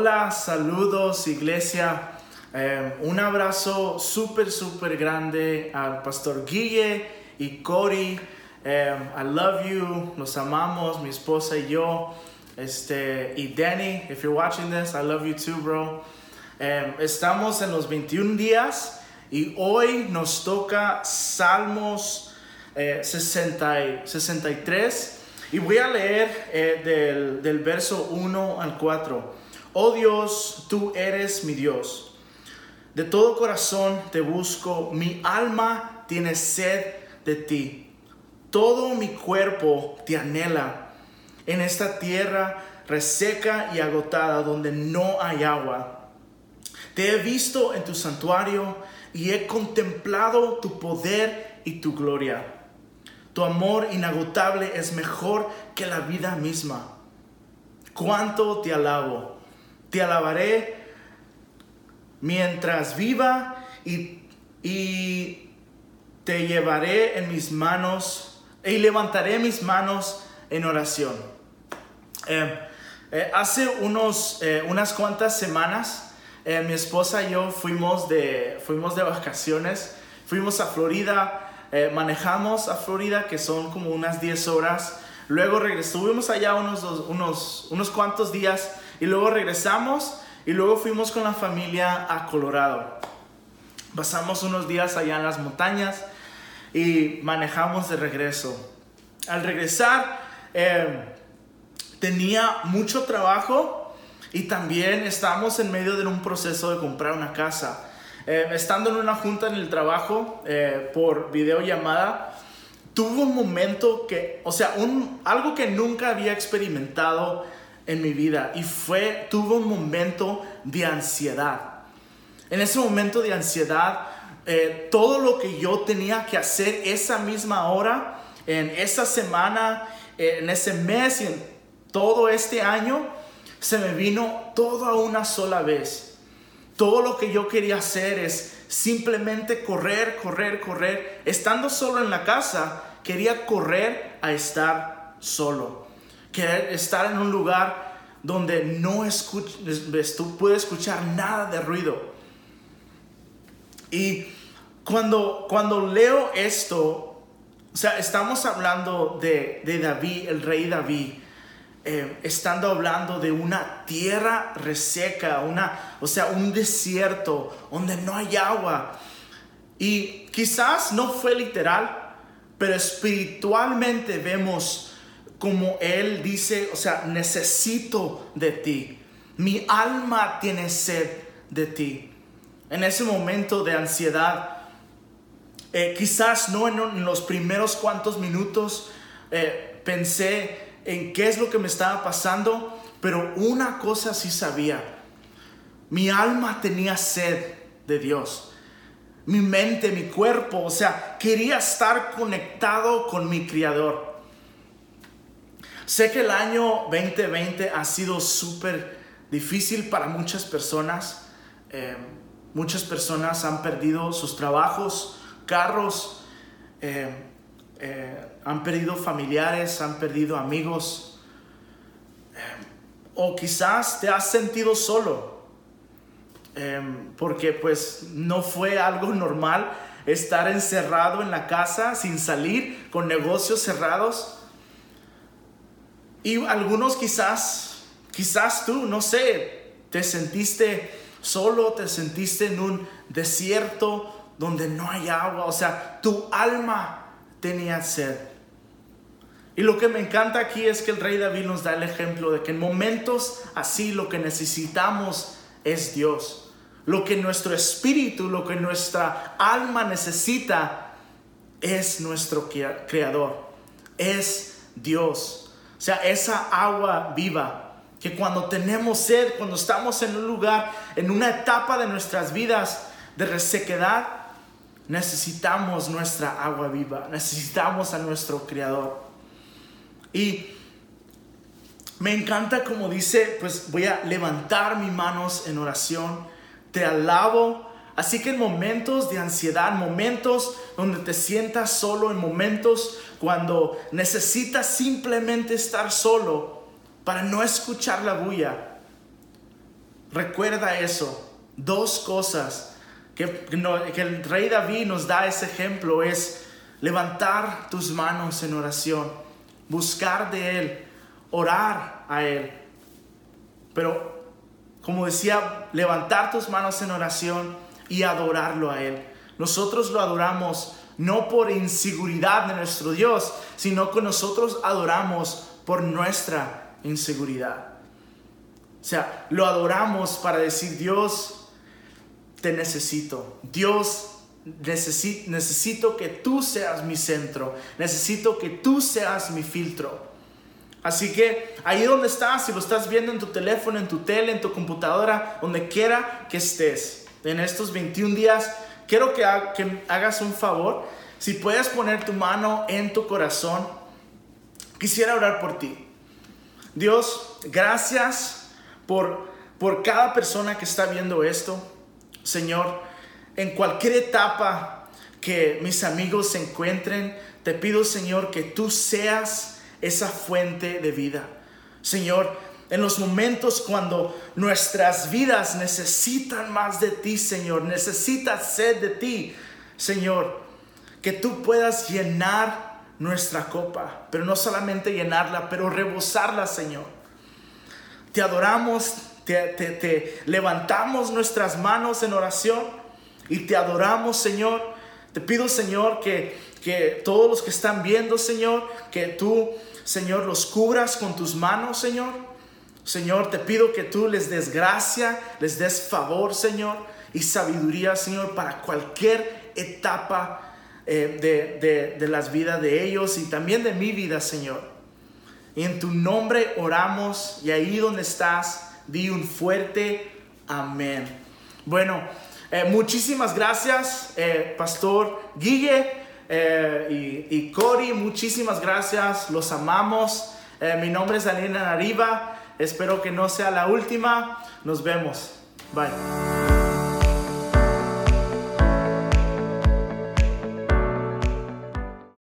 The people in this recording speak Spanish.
Hola, saludos iglesia. Eh, un abrazo súper, súper grande al pastor Guille y Cory. Eh, I love you, los amamos, mi esposa y yo. Este, y Danny, if you're watching this, I love you too, bro. Eh, estamos en los 21 días y hoy nos toca Salmos 60, 63 y voy a leer del, del verso 1 al 4. Oh Dios, tú eres mi Dios. De todo corazón te busco, mi alma tiene sed de ti. Todo mi cuerpo te anhela en esta tierra reseca y agotada donde no hay agua. Te he visto en tu santuario y he contemplado tu poder y tu gloria. Tu amor inagotable es mejor que la vida misma. Cuánto te alabo te alabaré mientras viva y, te llevaré en mis manos y levantaré mis manos en oración. Eh, eh, hace unos, eh, unas cuantas semanas mi esposa y yo fuimos de, fuimos de vacaciones, fuimos a Florida, manejamos a Florida que son como unas 10 horas, luego regresamos allá unos, unos, unos cuantos días y luego regresamos y luego fuimos con la familia a Colorado. Pasamos unos días allá en las montañas y manejamos de regreso. Al regresar eh, tenía mucho trabajo y también estábamos en medio de un proceso de comprar una casa. Eh, estando en una junta en el trabajo eh, por videollamada, tuvo un momento que, o sea, un, algo que nunca había experimentado en mi vida y fue, tuvo un momento de ansiedad. En ese momento de ansiedad, eh, todo lo que yo tenía que hacer esa misma hora, en esa semana, en ese mes y en todo este año, se me vino todo a una sola vez. Todo lo que yo quería hacer es simplemente correr, correr, correr. Estando solo en la casa, quería correr a estar solo que estar en un lugar donde no tú puedes escuchar nada de ruido. Y cuando, cuando leo esto, o sea, estamos hablando de, David, el rey David, eh, estando hablando de una tierra reseca, una, o sea, un desierto donde no hay agua. Y quizás no fue literal, pero espiritualmente vemos como Él dice, o sea, necesito de ti. Mi alma tiene sed de ti. En ese momento de ansiedad, eh, quizás no en, los primeros cuantos minutos eh, pensé en qué es lo que me estaba pasando, pero una cosa sí sabía. Mi alma tenía sed de Dios. Mi mente, mi cuerpo, o sea, quería estar conectado con mi Creador. Sé que el año 2020 ha sido súper difícil para muchas personas. Eh, muchas personas han perdido sus trabajos, carros, eh, eh, han perdido familiares, han perdido amigos. o quizás te has sentido solo. porque pues no fue algo normal estar encerrado en la casa sin salir, con negocios cerrados. Y algunos quizás, quizás tú, no sé, te sentiste solo, te sentiste en un desierto donde no hay agua, o sea, tu alma tenía sed. Y lo que me encanta aquí es que el rey David nos da el ejemplo de que en momentos así lo que necesitamos es Dios. Lo que nuestro espíritu, lo que nuestra alma necesita es nuestro creador, es Dios. O sea, esa agua viva que cuando tenemos sed, cuando estamos en un lugar, en una etapa de nuestras vidas de resequedad, necesitamos nuestra agua viva, necesitamos a nuestro Creador. Y me encanta como dice, pues voy a levantar mis manos en oración, te alabo Así que en momentos de ansiedad, momentos donde te sientas solo, en momentos cuando necesitas simplemente estar solo para no escuchar la bulla, recuerda eso. Dos cosas que, el rey David nos da ese ejemplo es levantar tus manos en oración, buscar de Él, orar a Él. Pero, como decía, levantar tus manos en oración y adorarlo a Él. Nosotros lo adoramos no por inseguridad de nuestro Dios, sino que nosotros adoramos por nuestra inseguridad. O sea, lo adoramos para decir, Dios, te necesito. Dios, necesito, necesito que tú seas mi centro. Necesito que tú seas mi filtro. Así que ahí donde estás, si lo estás viendo en tu teléfono, en tu tele, en tu computadora, donde quiera que estés, en estos 21 días, quiero que, que hagas un favor. Si puedes poner tu mano en tu corazón, quisiera orar por ti. Dios, gracias por, por cada persona que está viendo esto. Señor, en cualquier etapa que mis amigos se encuentren, te pido, Señor, que tú seas esa fuente de vida. Señor, en los momentos cuando nuestras vidas necesitan más de ti, Señor, necesitan sed de ti, Señor, que tú puedas llenar nuestra copa, pero no solamente llenarla, pero rebosarla, Señor. Te adoramos, te, levantamos nuestras manos en oración y te adoramos, Señor. Te pido, Señor, que, que todos los que están viendo, Señor, que tú Señor, los cubras con tus manos, Señor. Señor, te pido que tú les des gracia, les des favor, Señor, y sabiduría, Señor, para cualquier etapa eh, de, de las vidas de ellos y también de mi vida, Señor. Y en tu nombre oramos y ahí donde estás, di un fuerte amén. Bueno, eh, muchísimas gracias, eh, Pastor Guille. Y, y Cory, muchísimas gracias, los amamos. Mi nombre es Daniela Nariva, espero que no sea la última. Nos vemos. Bye.